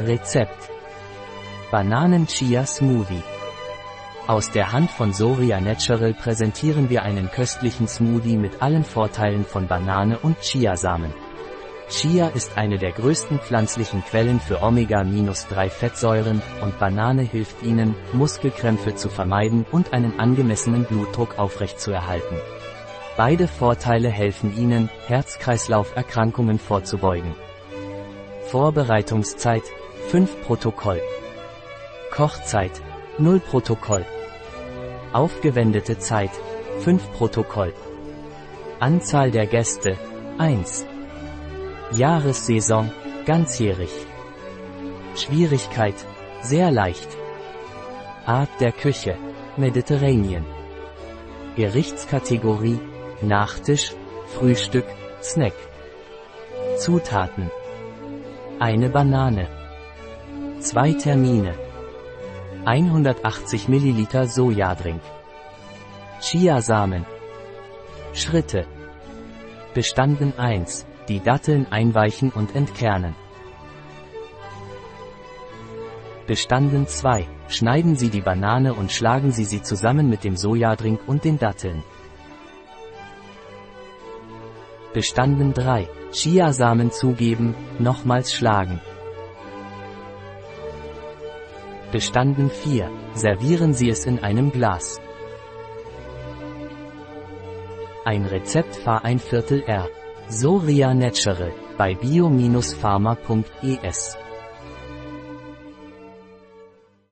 Rezept. Bananen-Chia-Smoothie. Aus der Hand von Soria Natural präsentieren wir einen köstlichen Smoothie mit allen Vorteilen von Banane und Chiasamen. Chia ist eine der größten pflanzlichen Quellen für Omega-3 Fettsäuren und Banane hilft Ihnen, Muskelkrämpfe zu vermeiden und einen angemessenen Blutdruck aufrechtzuerhalten. Beide Vorteile helfen Ihnen, Herz-Kreislauf-Erkrankungen vorzubeugen. Vorbereitungszeit 5 Protokoll. Kochzeit 0 Protokoll. Aufgewendete Zeit 5 Protokoll. Anzahl der Gäste 1. Jahressaison ganzjährig. Schwierigkeit sehr leicht. Art der Küche Mediterranean. Gerichtskategorie Nachtisch, Frühstück, Snack. Zutaten. Eine Banane. Zwei Termine. 180 ml Sojadrink. Chiasamen. Schritte. Bestanden 1. Die Datteln einweichen und entkernen. Bestanden 2. Schneiden Sie die Banane und schlagen Sie sie zusammen mit dem Sojadrink und den Datteln. Bestanden 3. Chiasamen zugeben, nochmals schlagen. Bestanden 4. Servieren Sie es in einem Glas. Ein Rezept fahr ein Viertel R. Soria Natural bei bio-pharma.es